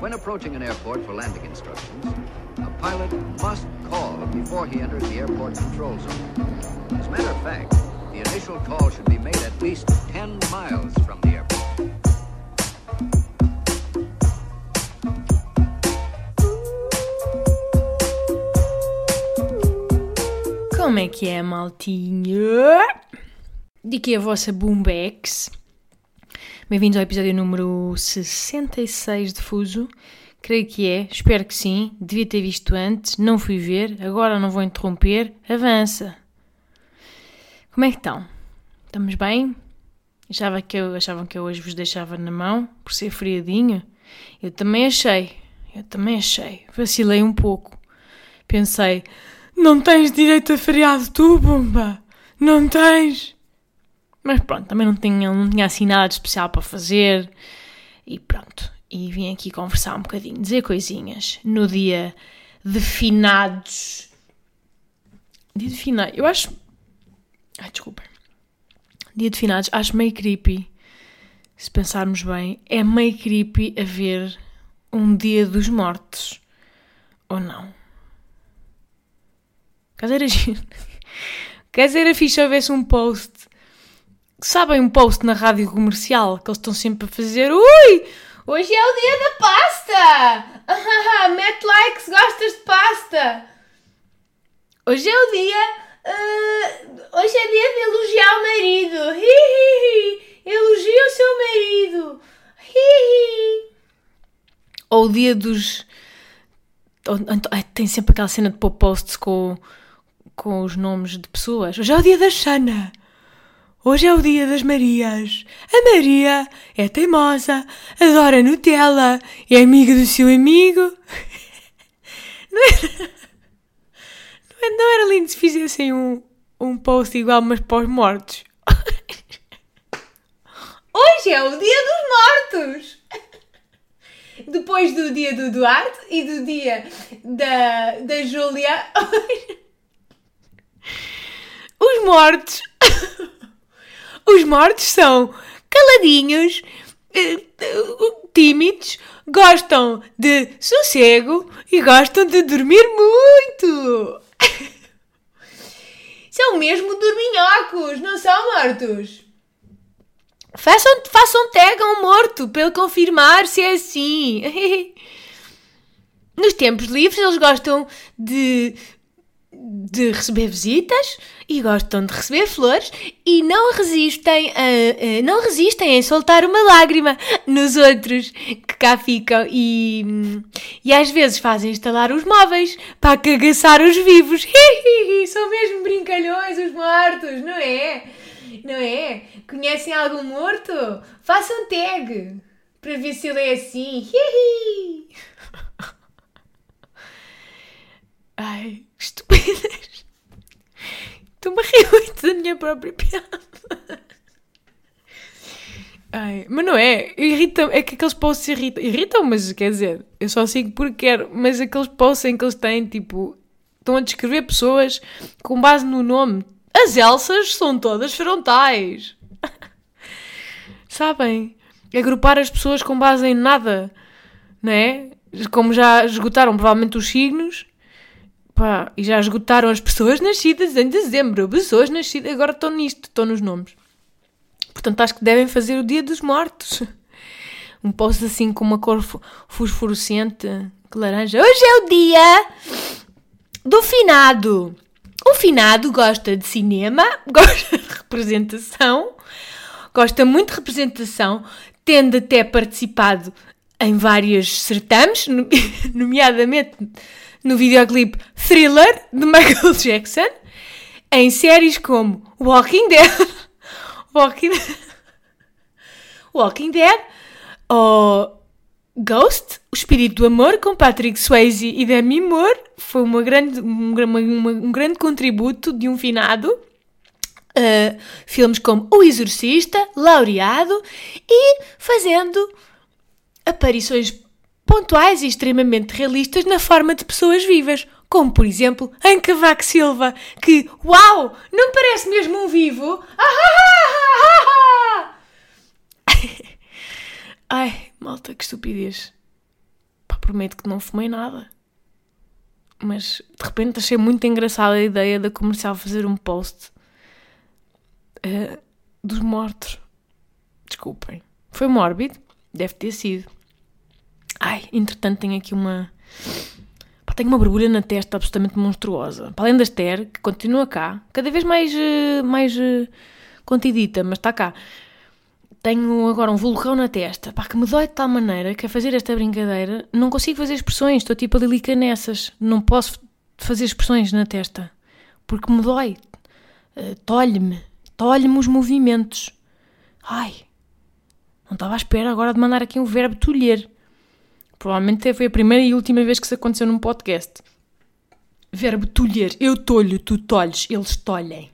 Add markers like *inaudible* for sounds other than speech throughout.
When approaching an airport for landing instructions, a pilot must call before he enters the airport control zone. As a matter of fact, the initial call should be made at least 10 miles from the airport. Como é que é, maltinha? De que é a vossa Boombex? Bem-vindos ao episódio número 66 de Fuso. Creio que é, espero que sim. Devia ter visto antes, não fui ver, agora não vou interromper. Avança! Como é que estão? Estamos bem? Achava que eu, achavam que eu hoje vos deixava na mão por ser friadinho? Eu também achei, eu também achei. Vacilei um pouco. Pensei, não tens direito a feriado tu, bomba! Não tens! Mas pronto, também não tinha, não tinha assim nada de especial para fazer. E pronto. E vim aqui conversar um bocadinho, dizer coisinhas. No dia de finados. Dia de finados. Eu acho. Ai, desculpa. Dia de finados, acho meio creepy. Se pensarmos bem, é meio creepy haver um dia dos mortos. Ou não? Caso era giro. Caso era fixe houvesse um post sabem um post na rádio comercial que eles estão sempre a fazer Ui, hoje é o dia da pasta! *laughs* Mete like se gostas de pasta! Hoje é o dia... Uh, hoje é dia de elogiar o marido! *laughs* Hi, hi, hi. Elogia o seu marido! Hi, hi. Ou o dia dos... Tem sempre aquela cena de pôr posts com, com os nomes de pessoas. Hoje é o dia da Xana! Hoje é o dia das Marias. A Maria é teimosa, adora Nutella, é amiga do seu amigo. *laughs* Não era, não era lindo se fizessem um, um post igual, mas os mortos. *laughs* Hoje é o dia dos mortos! *laughs* Depois do dia do Duarte e do dia da, da Júlia. Os mortos os mortos são caladinhos, eh, tímidos, gostam de sossego e gostam de dormir muito. *laughs* São mesmo dorminhocos, não são mortos? Façam, façam tag a um morto para ele confirmar se é assim. *laughs* Nos tempos livres eles gostam de de receber visitas e gostam de receber flores e não resistem a, a, não resistem a soltar uma lágrima nos outros que cá ficam e, e às vezes fazem instalar os móveis para cagaçar os vivos. *laughs* São mesmo brincalhões os mortos, não é? Não é? Conhecem algum morto? Façam tag para ver se ele é assim. Ai, estúpidas. Estou-me a rir da minha própria piada. Ai, mas não é, irritam, é que aqueles posts irritam, irritam, mas quer dizer, eu só sigo porque quero, mas aqueles posts em que eles têm, tipo, estão a descrever pessoas com base no nome. As Elsas são todas frontais. *laughs* Sabem? Agrupar as pessoas com base em nada, não é? Como já esgotaram provavelmente os signos, Pá, e já esgotaram as pessoas nascidas em dezembro. Pessoas nascidas, agora estão nisto, estão nos nomes. Portanto, acho que devem fazer o Dia dos Mortos. *laughs* Um post assim com uma cor fosforescente, que laranja. Hoje é o dia do finado. O finado gosta de cinema, *laughs* gosta de representação, gosta muito de representação, tende até participado em vários certames, *laughs* nomeadamente no videoclipe Thriller de Michael *laughs* Jackson, em séries como Walking Dead, *laughs* Walking, *laughs* Walking Dead ou Ghost, O Espírito do Amor, com Patrick Swayze e Demi Moore, foi uma grande, um, uma, um grande contributo de um finado. Uh, filmes como O Exorcista, Laureado e fazendo aparições pontuais e extremamente realistas na forma de pessoas vivas, como por exemplo em Cavaco Silva, que, uau, não parece mesmo um vivo? *laughs* Ai, malta, que estupidez. prometo que não fumei nada. Mas de repente achei muito engraçada a ideia da comercial fazer um post uh, dos mortos. Desculpem. Foi mórbido? Deve ter sido. Ai, entretanto tenho aqui uma. Pá, tenho uma borbulha na testa absolutamente monstruosa. Para além da Esther, que continua cá, cada vez mais, uh, mais uh, contidita, mas está cá. Tenho agora um vulcão na testa, pá, que me dói de tal maneira que a fazer esta brincadeira não consigo fazer expressões, estou tipo a lilica nessas. Não posso fazer expressões na testa, porque me dói. Uh, tolhe-me, tolhe-me os movimentos. Ai, não estava à espera agora de mandar aqui um verbo tolher. Provavelmente foi a primeira e última vez que isso aconteceu num podcast. Verbo tolher. Eu tolho, tu tolhes, eles tolhem.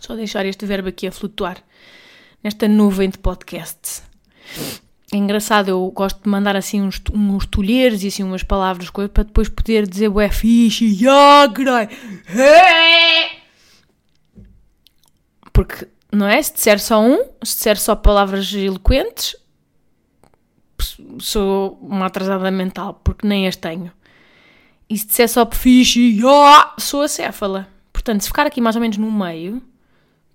Só deixar este verbo aqui a flutuar nesta nuvem de podcasts. É engraçado, eu gosto de mandar assim uns, uns tolheres e assim umas palavras para depois poder dizer ué fixe, yeah, Porque, não é? Se disser só um, se disser só palavras eloquentes, sou uma atrasada mental, porque nem as tenho. E se disser só fixe, yeah, sou acéfala. Portanto, se ficar aqui mais ou menos no meio,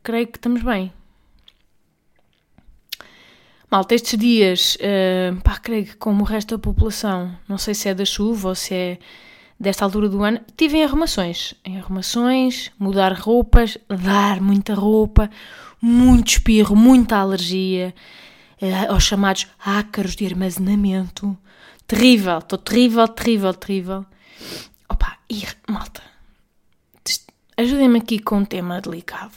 creio que estamos bem. Malta, estes dias, uh, pá, creio que como o resto da população, não sei se é da chuva ou se é desta altura do ano, tive em arrumações. Em arrumações, mudar roupas, dar muita roupa, muito espirro, muita alergia, aos chamados ácaros de armazenamento. Terrível, estou terrível, terrível, terrível. Opa, e malta, ajudem-me aqui com um tema delicado.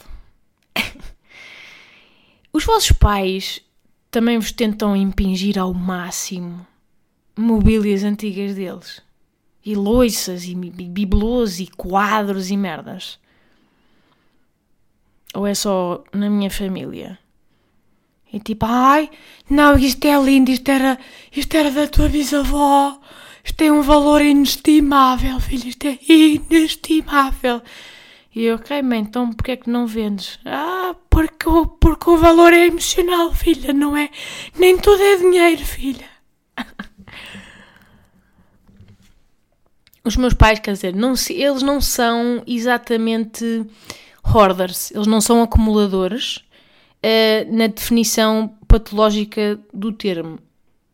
*laughs* Os vossos pais também vos tentam impingir ao máximo mobílias antigas deles. E loiças, e bibelôs, e quadros, e merdas. Ou é só na minha família? E tipo, ai, não, isto é lindo, isto era, isto era da tua bisavó. Isto tem um valor inestimável, filho, isto é inestimável. E eu, ok, mãe, então porquê é que não vendes? Ah, porque, o, porque o valor é emocional, filha, não é? Nem tudo é dinheiro, filha. Os meus pais, quer dizer, não, eles não são exatamente hoarders, eles não são acumuladores uh, na definição patológica do termo.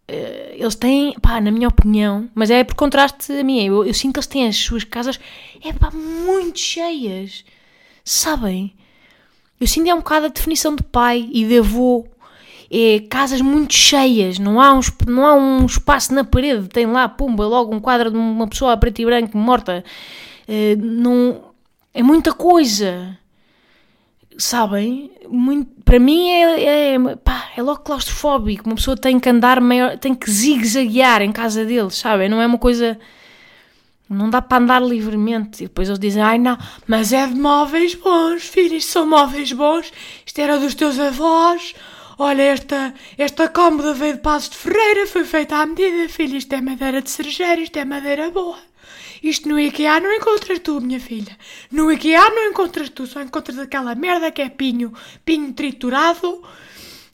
Uh, eles têm, pá, na minha opinião, mas é por contraste a mim, eu, eu sinto que eles têm as suas casas, é pá, muito cheias, sabem? Eu sinto é um bocado a definição de pai e de avô, é casas muito cheias, não há, um, não há um espaço na parede, tem lá, pumba, logo um quadro de uma pessoa a preto e branco morta, uh, não, é muita coisa sabem? Muito, para mim é, é, pá, é logo claustrofóbico. Uma pessoa tem que andar maior, tem que zigue-zaguear em casa deles, sabem? Não é uma coisa. Não dá para andar livremente. E depois eles dizem: ai não, mas é de móveis bons, filhos, são móveis bons. Isto era dos teus avós. Olha, esta, esta cómoda veio de Passos de Ferreira, foi feita à medida, filho. Isto é madeira de cerejeira, isto é madeira boa. Isto no IKEA não encontras tu, minha filha. No IKEA não encontras tu, só encontras aquela merda que é pinho, pinho triturado.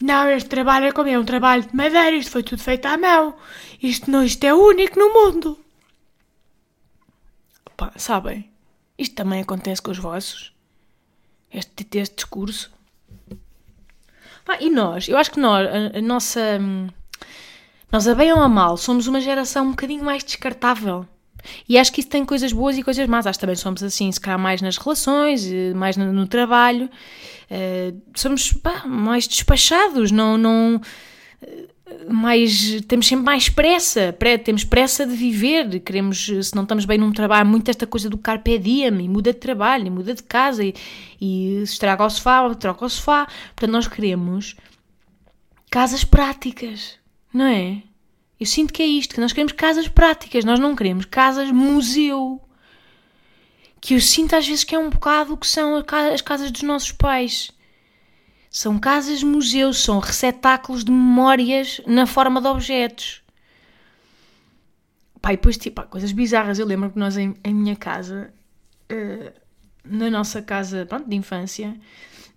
Não, este trabalho é como é um trabalho de madeira, isto foi tudo feito à mão. Isto não, isto é único no mundo. Pá, sabem? Isto também acontece com os vossos. Este, este discurso. Pá, e nós? Eu acho que nós, a, a nossa. Hum, nós, a bem ou a mal, somos uma geração um bocadinho mais descartável. E acho que isso tem coisas boas e coisas más. Acho que também somos assim, se calhar mais nas relações, eh, mais no, no trabalho. Uh, somos pá, mais despachados, não. não eh, mais, temos sempre mais pressa, temos pressa de viver, queremos, se não estamos bem num trabalho, muito esta coisa do carpe diem, e muda de trabalho, e muda de casa, e, e estraga o sofá, troca o sofá, portanto nós queremos casas práticas, não é? Eu sinto que é isto, que nós queremos casas práticas, nós não queremos casas museu. Que eu sinto às vezes que é um bocado o que são as casas dos nossos pais. São casas museu, são receptáculos de memórias na forma de objetos. Pai, depois, tipo, coisas bizarras. Eu lembro que nós, em, em minha casa, uh, na nossa casa pronto, de infância,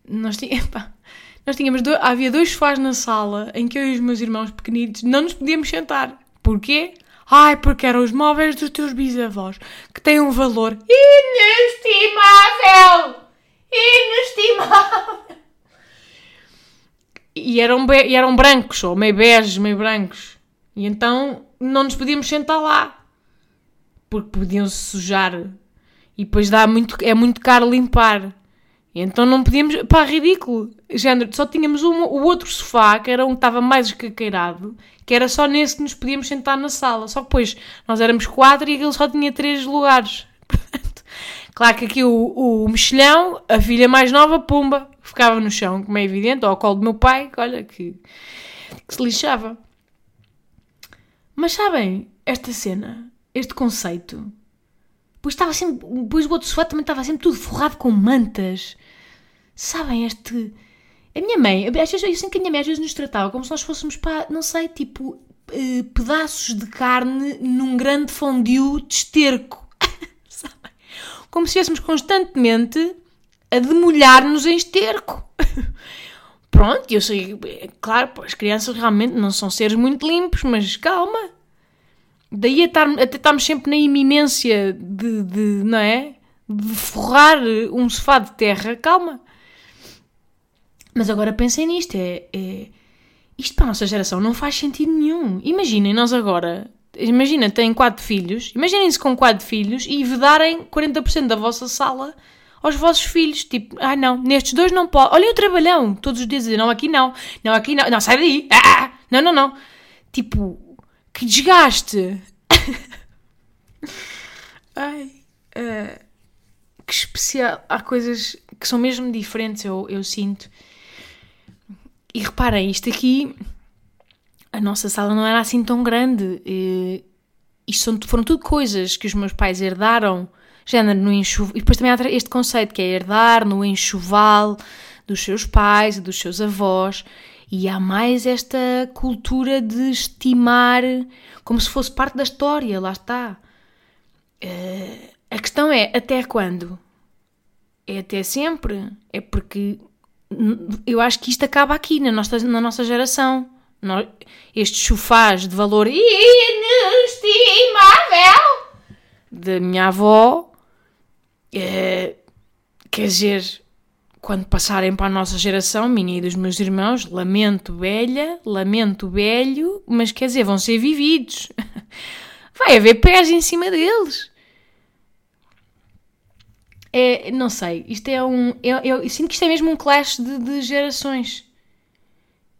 nós tínhamos, *laughs* nós tínhamos havia dois sofás na sala em que eu e os meus irmãos pequenitos não nos podíamos sentar. Porquê? Ai, porque eram os móveis dos teus bisavós, que têm um valor inestimável! Inestimável! E eram, e eram brancos, ou meio beges, meio brancos. E então não nos podíamos sentar lá. Porque podiam-se sujar. E depois dá muito, é muito caro limpar. E então não podíamos. Pá, ridículo. Género, só tínhamos o outro sofá, que era um que estava mais escaqueirado, que era só nesse que nos podíamos sentar na sala. Só que depois nós éramos quatro e aquele só tinha três lugares. *laughs* Claro que aqui o, o mexilhão, a filha mais nova, pumba, ficava no chão, como é evidente, ou ao colo do meu pai, que olha, que, que se lixava. Mas sabem, esta cena, este conceito, pois estava sempre, o outro sofá também estava sempre tudo forrado com mantas. Sabem, este. A minha mãe, às vezes, eu sinto que a minha mãe às vezes nos tratava como se nós fôssemos, pá, não sei, tipo, eh, pedaços de carne num grande fondue de esterco. *laughs* Sabem? Como se estivéssemos constantemente a demolhar-nos em esterco. *laughs* Pronto, eu sei, é claro, as crianças realmente não são seres muito limpos, mas calma. Daí a estar, sempre na iminência de, de, não é? De forrar um sofá de terra, calma. Mas agora pensem nisto, é, é- isto para a nossa geração não faz sentido nenhum. Imaginem nós agora, imagina, têm quatro filhos, imaginem-se com quatro filhos e vedarem 40% da vossa sala aos vossos filhos, tipo, ai não, nestes dois não pode. Olhem o trabalhão, todos os dias dizer, não, aqui não, não, aqui não, não, sai daí, ah, não, não, não. Tipo, que desgaste. ai, eh, que especial. Há coisas que são mesmo diferentes, eu, eu sinto. E reparem, isto aqui, a nossa sala não era assim tão grande. E, isto são, foram tudo coisas que os meus pais herdaram, género no enxoval. E depois também há este conceito que é herdar no enxoval dos seus pais e dos seus avós. E há mais esta cultura de estimar como se fosse parte da história, lá está. Eh, a questão é até quando? É até sempre? É porque eu acho que isto acaba aqui, na nossa, na nossa geração. Nó- estes sofás de valor inestimável da minha avó, eh, quer dizer, quando passarem para a nossa geração, minha e dos meus irmãos, lamento velha, lamento velho, mas quer dizer, vão ser vividos. *laughs* Vai haver pés em cima deles. É, não sei, isto é um. Eu, eu- eu sinto que isto é mesmo um clash de, de gerações.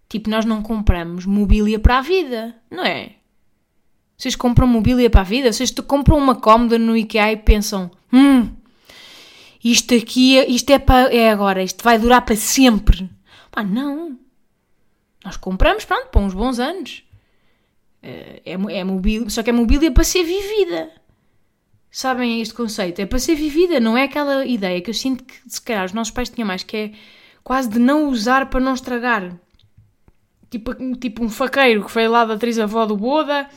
Tipo, nós não compramos mobília para a vida, não é? Vocês compram mobília para a vida? Vocês compram uma cómoda no IKEA e pensam: hum, isto aqui é- isto é, para, é agora, isto vai durar para sempre. Pá, não. Nós compramos, pronto, para uns bons anos. É, é, é mobília, só que é mobília para ser vivida. Sabem este conceito? É para ser vivida, não é aquela ideia que eu sinto que se calhar os nossos pais tinham mais, que é quase de não usar para não estragar. Tipo, tipo um faqueiro que foi lá da atriz-avó do Boda,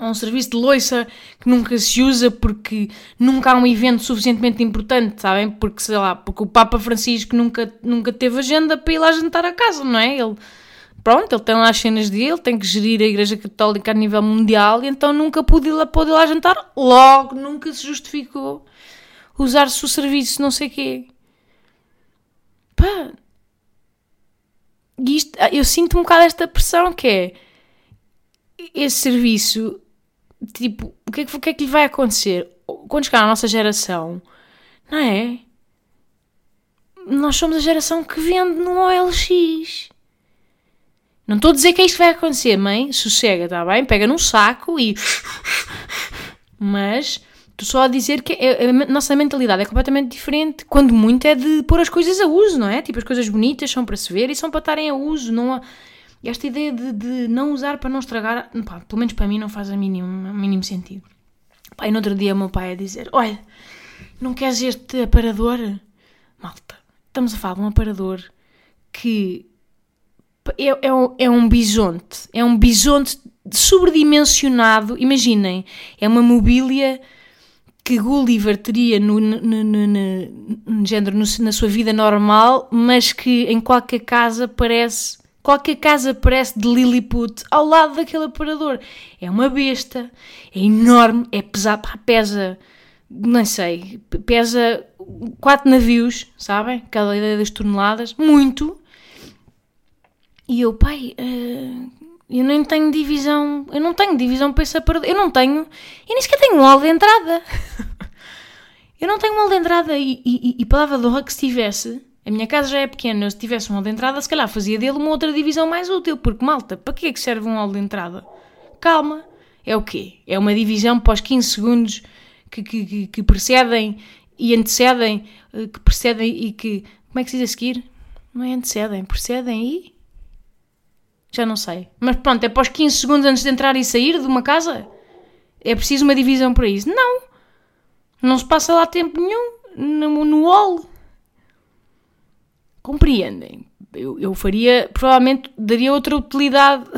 ou um serviço de loiça que nunca se usa porque nunca há um evento suficientemente importante, sabem? Porque, sei lá, porque o Papa Francisco nunca, nunca teve agenda para ir lá jantar a casa, não é? Ele, pronto, ele tem lá as cenas dele, tem que gerir a Igreja Católica a nível mundial, e então nunca pôde ir lá, pôde ir lá jantar, logo nunca se justificou usar-se o serviço, não sei quê. Pá. E isto, eu sinto um bocado esta pressão que é esse serviço, tipo, o que, é que, o que é que lhe vai acontecer? Quando chegar à nossa geração, não é? Nós somos a geração que vende no OLX. Não estou a dizer que é isto que vai acontecer, mãe. Sossega, está bem? Pega num saco e. *laughs* Mas estou só a dizer que a, a nossa mentalidade é completamente diferente. Quando muito é de pôr as coisas a uso, não é? Tipo, as coisas bonitas são para se ver e são para estarem a uso. Não há... Esta ideia de, de não usar para não estragar, pá, pelo menos para mim, não faz o mínimo, mínimo sentido. Pá, e no outro dia o meu pai a dizer: Olha, não queres este aparador? Malta, estamos a falar de um aparador que é, é, um- é um bisonte, é um bisonte sobredimensionado. Imaginem, é uma mobília que Gulliver teria no, no, no, no- género, na sua vida normal, mas que em qualquer casa parece Qualquer casa parece de Lilliput ao lado daquele aparador. É uma besta, é enorme, é pesado, pesa, não sei, pesa quatro navios, sabem? Cada ideia das toneladas, muito. E eu, pai, uh, eu nem tenho divisão, eu não tenho divisão para esse aparador, eu não tenho, e nem sequer tenho um hall de entrada. *laughs* eu não tenho um hall de entrada e, e, e palavra de honra que se tivesse, a minha casa já é pequena, se tivesse um hall de entrada, se calhar fazia dele uma outra divisão mais útil, porque malta, para que é que serve um hall de entrada? Calma, é o quê? É uma divisão para os 15 segundos que, que, que precedem e antecedem, eh, que precedem e que. Como é que se diz a seguir? Não é antecedem, precedem e. Já não sei. Mas pronto, é para os 15 segundos antes de entrar e sair de uma casa? É preciso uma divisão para isso? Não! Não se passa lá tempo nenhum no, no hall. Compreendem? Eu, eu faria, provavelmente daria outra utilidade.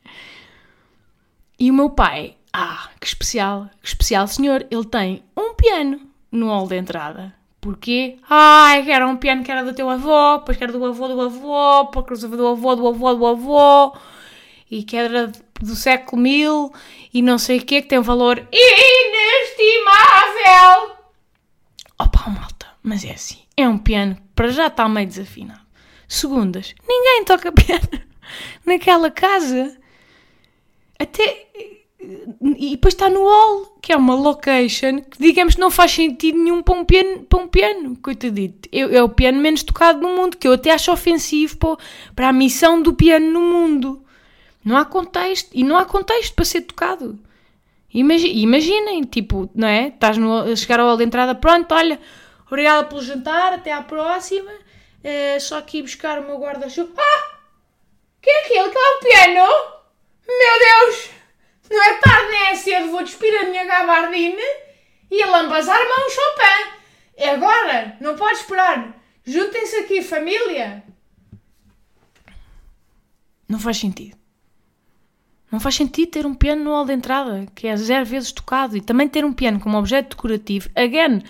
*laughs* e o meu pai, ah, que especial, que especial senhor, ele tem um piano no hall de entrada. Porquê? Ai, era um piano que era do teu avô, depois que era do avô do avô, depois do avô do avô do avô, e que era do século mil, e não sei o quê, que tem um valor inestimável. Opa, malta, mas é assim, é um piano que para já está meio desafinado. Segundas, ninguém toca *laughs* piano naquela casa. Até e depois está no hall, que é uma location que digamos não faz sentido nenhum para um piano, para um piano coitadito. É, é o piano menos tocado no mundo, que eu até acho ofensivo para, para a missão do piano no mundo. Não há contexto, e não há contexto para ser tocado. Imaginem, imaginem tipo, não é? Estás no, a chegar ao hall de entrada, pronto, olha, obrigada pelo jantar, até à próxima. É, só aqui buscar o meu guarda-chuva. Ah! O que é aquilo? Que é um piano? Meu Deus! Não é tarde nem é cedo, vou despir a minha gabardine e a um Chopin. É agora, não pode esperar. Juntem-se aqui, família. Não faz sentido. Não faz sentido ter um piano no hall de entrada, que é zero vezes tocado, e também ter um piano como objeto decorativo. Again,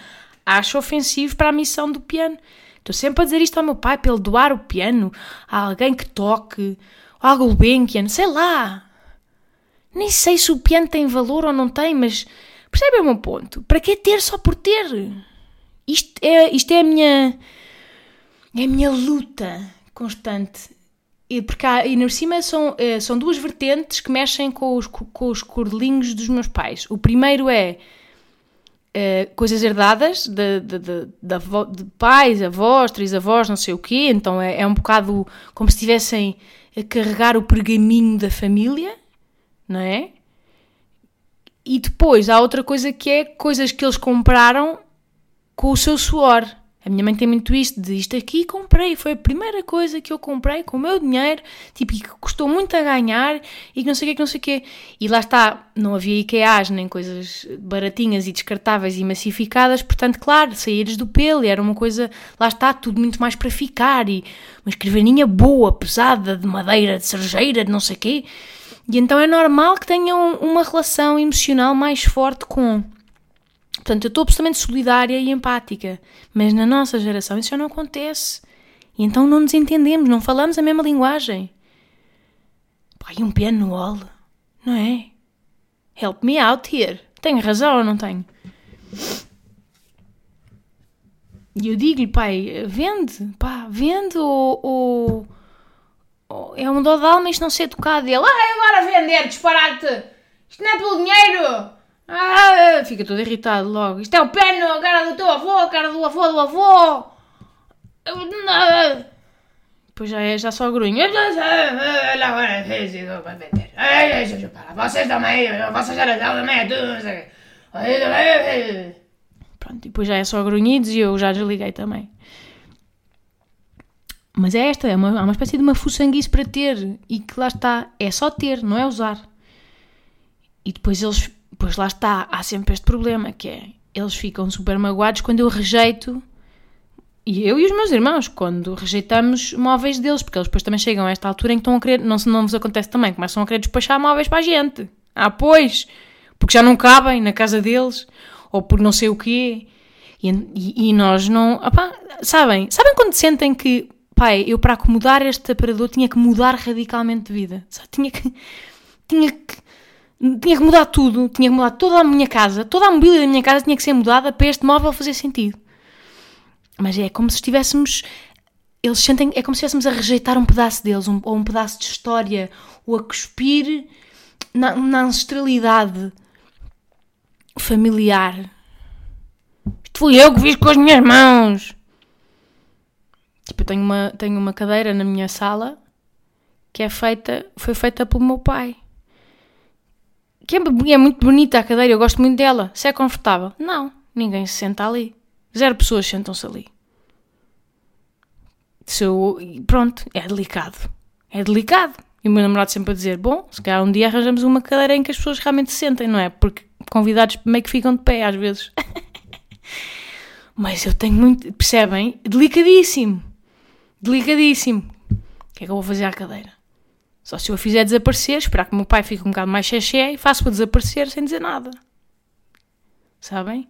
acho ofensivo para a missão do piano. Estou sempre a dizer isto ao meu pai, para ele doar o piano a alguém que toque, ou a Gulbenkian, sei lá. Nem sei se o piano tem valor ou não tem, mas percebem o meu ponto? Para que ter só por ter? Isto é, isto é a minha. É a minha luta constante. E, porque há, e por cima são, é, são duas vertentes que mexem com os, com os cordelinhos dos meus pais. O primeiro é, é coisas herdadas de, de, de, de, pais, avós, três avós, não sei o quê. Então é, é um bocado como se estivessem a carregar o pergaminho da família não é? E depois há outra coisa que é coisas que eles compraram com o seu suor. A minha mãe tem muito isto, de isto aqui comprei, foi a primeira coisa que eu comprei com o meu dinheiro, tipo, e que custou muito a ganhar e que não sei o que, que não sei o quê. E lá está, não havia IKEAs nem coisas baratinhas e descartáveis e massificadas, portanto, claro, saíres do pelo era uma coisa, lá está, tudo muito mais para ficar e uma escrivaninha boa, pesada, de madeira, de cerejeira, de não sei o quê. E então é normal que tenham uma relação emocional mais forte com. Portanto, eu estou absolutamente solidária e empática. Mas na nossa geração isso já não acontece. E então não nos entendemos, não falamos a mesma linguagem. Pai, um piano no wall, não é? Help me out here. Tenho razão ou não tenho? E eu digo-lhe, pai, vende, pá, vende ou, ou é um dó de alma isto não ser tocado. E ele, ah, agora vender, disparate! Isto não é pelo dinheiro! Ah, fica todo irritado logo. Isto é o pano, a cara do teu avô, a cara do avô do avô! Depois já é já só grunho. Vocês também, vocês já também, Pronto, e depois já é só grunhidos e eu já desliguei também. Mas é esta, é uma, há uma espécie de uma fuçanguice para ter e que lá está, é só ter, não é usar. E depois eles, pois lá está, há sempre este problema que é, eles ficam super magoados quando eu rejeito, e eu e os meus irmãos, quando rejeitamos móveis deles, porque eles depois também chegam a esta altura em que estão a querer, não, não vos acontece também, começam a querer despachar móveis para a gente. Ah, pois, porque já não cabem na casa deles, ou por não sei o quê. E, e, e nós não. Opá, sabem? Sabem quando sentem que pai, eu para acomodar este aparador tinha que mudar radicalmente de vida. Só tinha que. Tinha que. Tinha que mudar tudo, tinha que mudar toda a minha casa, toda a mobília da minha casa tinha que ser mudada para este móvel fazer sentido. Mas é como se estivéssemos. Eles sentem. É como se estivéssemos a rejeitar um pedaço deles, um, ou um pedaço de história, ou a cuspir na, na ancestralidade familiar. Isto fui eu que fiz com as minhas mãos. Tipo, eu tenho uma, tenho uma cadeira na minha sala que é feita, foi feita pelo meu pai. Que é, é muito bonita a cadeira, eu gosto muito dela. Se é confortável? Não, ninguém se senta ali. Zero pessoas sentam-se ali. Se eu, pronto, é delicado. É delicado. E o meu namorado sempre a dizer: Bom, se calhar um dia arranjamos uma cadeira em que as pessoas realmente se sentem, não é? Porque convidados meio que ficam de pé às vezes. *laughs* Mas eu tenho muito. Percebem? Delicadíssimo. Delicadíssimo. O que é que eu vou fazer à cadeira? Só se eu a fizer desaparecer, esperar que o meu pai fique um bocado mais xexé e faço para desaparecer sem dizer nada. Sabem?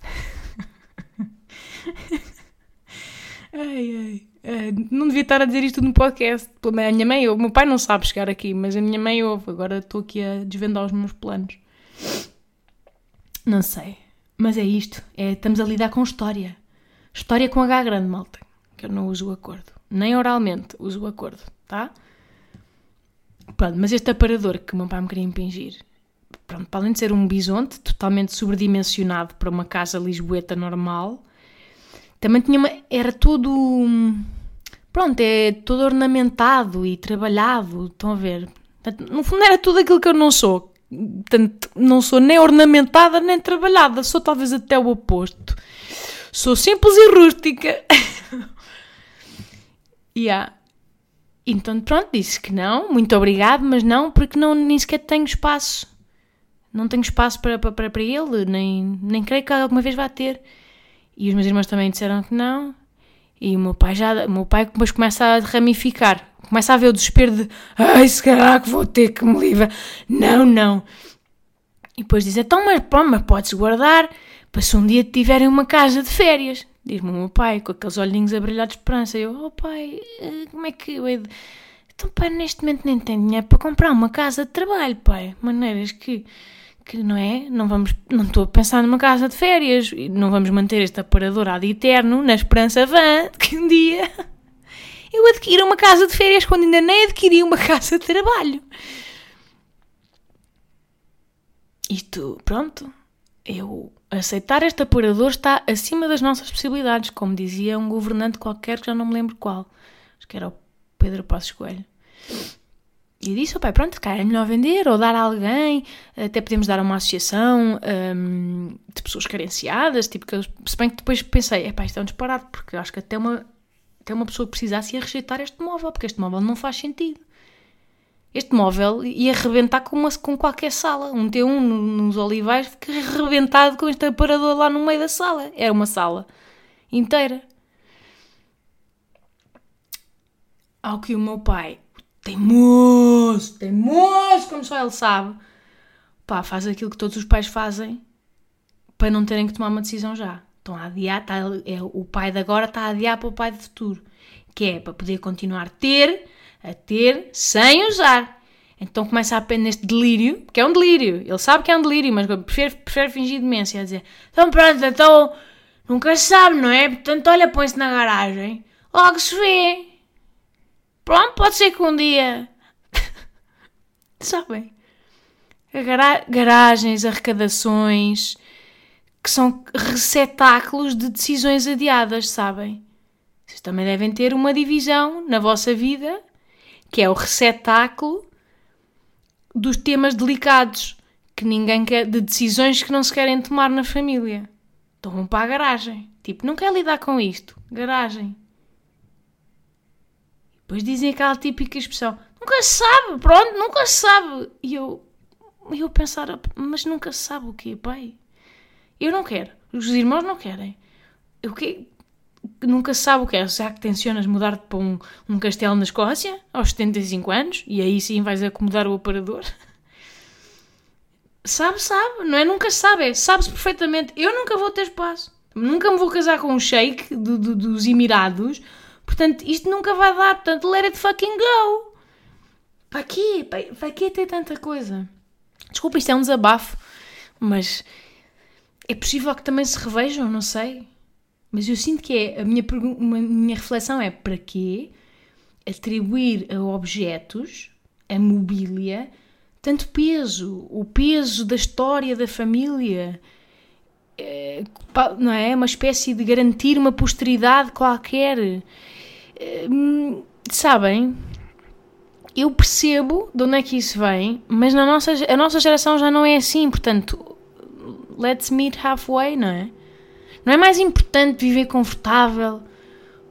*laughs* ai, ai. não devia estar a dizer isto no podcast. A minha mãe, o meu pai não sabe chegar aqui, mas a minha mãe ouve. Agora estou aqui a desvendar os meus planos. Não sei. Mas é isto. É, estamos a lidar com história. História com H grande, malta. Que eu não uso o acordo. Nem oralmente uso o acordo, tá? Pronto, mas este aparador que o meu pai me queria impingir, pronto, para além de ser um bisonte totalmente sobredimensionado para uma casa lisboeta normal, também tinha uma, era tudo, pronto, é todo ornamentado e trabalhado, estão a ver? No fundo era tudo aquilo que eu não sou, Portanto, não sou nem ornamentada nem trabalhada, sou talvez até o oposto. Sou simples e rústica. *laughs* yeah. Então, pronto, disse que não, muito obrigado, mas não, porque não, nem sequer tenho espaço. Não tenho espaço para, para, para ele, nem, nem creio que alguma vez vá ter. E os meus irmãos também disseram que não. E o meu pai já, o meu pai depois começa a ramificar começa a ver o desespero de ai, se que vou ter que me livrar. Não, não. E depois diz, então, mas, pô, mas podes guardar para se um dia tiverem uma casa de férias. Diz-me o meu pai, com aqueles olhinhos a brilhar de esperança. Eu, oh pai, eh, como é que eu. Então, pai, neste momento nem tenho dinheiro para comprar uma casa de trabalho, pai. Maneiras que, que não é? Não vamos, não estou a pensar numa casa de férias. Não vamos manter este aparador ad eterno na esperança vã de que um dia *laughs* eu adquiro uma casa de férias quando ainda nem adquiri uma *laughs* casa de trabalho. Isto, pronto, eu aceitar este apurador está acima das nossas possibilidades, como dizia um governante qualquer que já não me lembro qual. Acho que era o Pedro Passos Coelho. E disse, oh pai, pronto, cá é melhor vender ou dar a alguém, até podemos dar a uma associação um, de pessoas carenciadas, tipo, que, se bem que depois pensei, é pá, isto é um disparate, porque acho que até uma até uma pessoa que precisasse ia rejeitar este móvel, porque este móvel não faz sentido. Este móvel ia arrebentar com, uma, com qualquer sala. Um T1 nos olivais fica arrebentado com este aparador lá no meio da sala. Era uma sala inteira. Ao que o meu pai, teimoso, teimoso, como só ele sabe, pá, faz aquilo que todos os pais fazem para não terem que tomar uma decisão já. Estão a adiar, tá, é, o pai de agora está a adiar para o pai do futuro, que é para poder continuar a ter, a ter, sem usar. Então começa a apenas neste delírio, que é um delírio, ele sabe que é um delírio, mas prefere, prefere fingir demência, a dizer, então pronto, então nunca sabe, não é? Portanto, olha, põe-se na garagem, logo se vê. Pronto, pode ser que um dia. *laughs* Sabem? Gara garagens, arrecadações, que são receptáculos de decisões adiadas, sabem? Vocês também devem ter uma divisão na vossa vida que é o receptáculo dos temas delicados que ninguém quer, de decisões que não se querem tomar na família. Vão para a garagem. Tipo, não quer lidar com isto. Garagem. Depois dizem aquela típica expressão: nunca se sabe, pronto, nunca se sabe. E eu, eu pensar, mas nunca se sabe o quê, pai? Eu não quero. Os irmãos não querem. O que Nunca se sabe o que é. Será que tensionas mudar-te para um, um castelo na Escócia aos 75 anos? E aí sim vais acomodar o aparador? *laughs* Sabe, sabe. Não é nunca sabe. É, sabe-se perfeitamente. Eu nunca vou ter espaço. Nunca me vou casar com um sheik do, do, dos Emirados Portanto, isto nunca vai dar. Portanto, let it fucking go. Para quê? Para, para quê ter tanta coisa? Desculpa, isto é um desabafo, mas é possível que também se revejam, não sei. Mas eu sinto que é, a minha, a minha reflexão é para quê atribuir a objetos, a mobília, tanto peso, o peso da história da família, é, não é? Uma espécie de garantir uma posteridade qualquer. É, sabem? Eu percebo de onde é que isso vem, mas na nossa, a nossa geração já não é assim, portanto, let's meet halfway, não é? Não é mais importante viver confortável,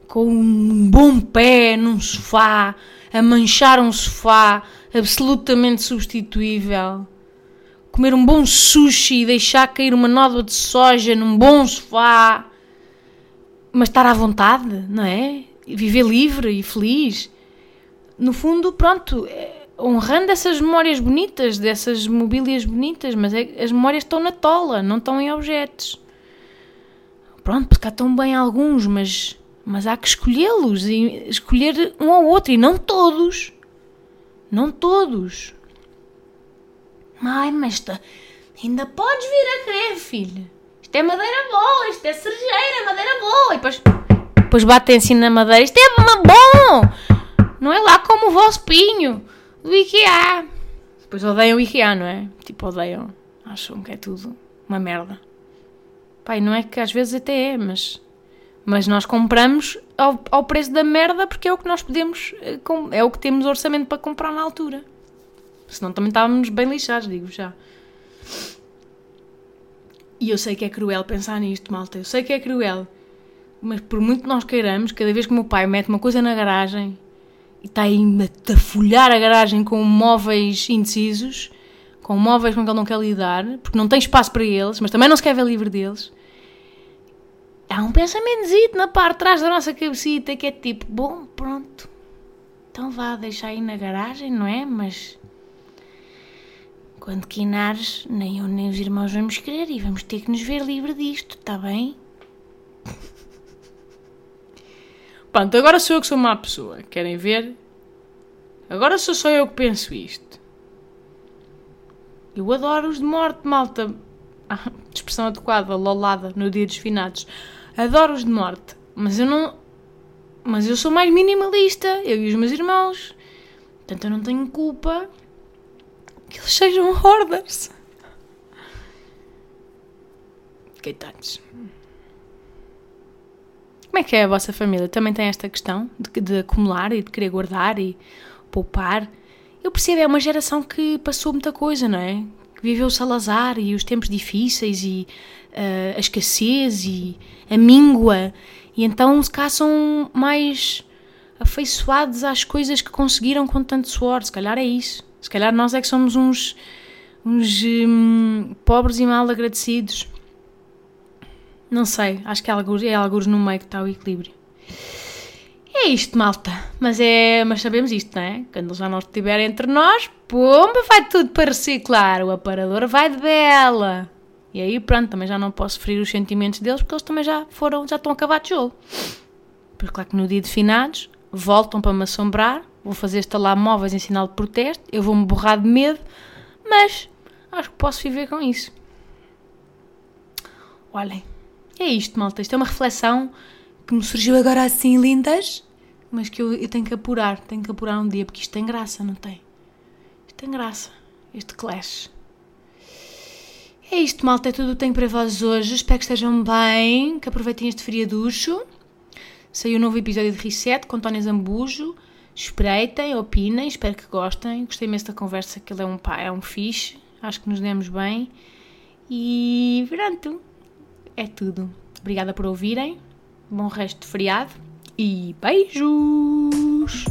com um bom pé num sofá, a manchar um sofá absolutamente substituível, comer um bom sushi e deixar cair uma nódoa de soja num bom sofá, mas estar à vontade, não é? Viver livre e feliz. No fundo, pronto, é honrando essas memórias bonitas, dessas mobílias bonitas, mas é, as memórias estão na tola, não estão em objetos. Pronto, porque há tão bem alguns, mas, mas há que escolhê-los e escolher um ou outro e não todos. Não todos. Ai, mas tá, ainda podes vir a querer, filho. Isto é madeira boa, isto é cerejeira, madeira boa. E depois, depois batem assim na madeira. Isto é bom! Não é lá como o vosso pinho do IKEA. Depois odeiam o IKEA, não é? Tipo, odeiam. Acham que é tudo uma merda. Pai, não é que às vezes até é, mas. Mas nós compramos ao, ao preço da merda porque é o que nós podemos. Eh, é o que temos orçamento para comprar na altura. Senão também estávamos bem lixados, digo já. E eu sei que é cruel pensar nisto, malta. Eu sei que é cruel. Mas por muito que nós queiramos, cada vez que o meu pai mete uma coisa na garagem e está aí a folhar a garagem com móveis indecisos, com móveis com que ele não quer lidar, porque não tem espaço para eles, mas também não se quer ver livre deles. Há um pensamento na parte de trás da nossa cabecita que é tipo, bom, pronto, então vá, deixar aí na garagem, não é? Mas quando quinares, nem eu nem os irmãos vamos querer e vamos ter que nos ver livre disto, está bem? *laughs* Pronto, agora sou eu que sou má pessoa. Querem ver? Agora sou só eu que penso isto. Eu adoro os de morte, malta. Ah, expressão adequada, lolada, no dia dos finados. Adoro os de morte. Mas eu não. Mas eu sou mais minimalista, eu e os meus irmãos. Portanto, eu não tenho culpa que eles sejam *laughs* hordas. Coitados. Como é que é a vossa família? Também tem esta questão de, de acumular e de querer guardar e poupar? Eu percebo, é uma geração que passou muita coisa, não é? Que viveu o Salazar e os tempos difíceis e uh, a escassez e a míngua. E então se cá são mais afeiçoados às coisas que conseguiram com tanto suor. Se calhar é isso. Se calhar nós é que somos uns, uns hum, pobres e mal agradecidos. Não sei, acho que é alguns, é alguns no meio que está o equilíbrio. É isto, malta. Mas é, mas sabemos isto, não é? Quando já não estiver entre nós, pumba, vai tudo para reciclar. O aparador vai de bela. E aí, pronto, também já não posso ferir os sentimentos deles porque eles também já foram, já estão acabados de jogo. Pois claro que no dia de finados voltam para me assombrar, vou fazer estalar móveis em sinal de protesto, eu vou-me borrar de medo, mas acho que posso viver com isso. Olhem, é isto, malta. Isto é uma reflexão que me surgiu agora assim, lindas, mas que eu, eu tenho que apurar. Tenho que apurar um dia, porque isto tem graça, não tem? Isto tem graça. Este clash. É isto, malta. É tudo o que tenho para vós hoje. Espero que estejam bem, que aproveitem este friaducho. Saiu um novo episódio de Reset com Tony Zambujo. Espreitem, opinem, espero que gostem. Gostei imenso da conversa, que ele é um pá, é um fixe. Acho que nos demos bem. E pronto, é tudo. Obrigada por ouvirem. Bom resto de feriado e beijos!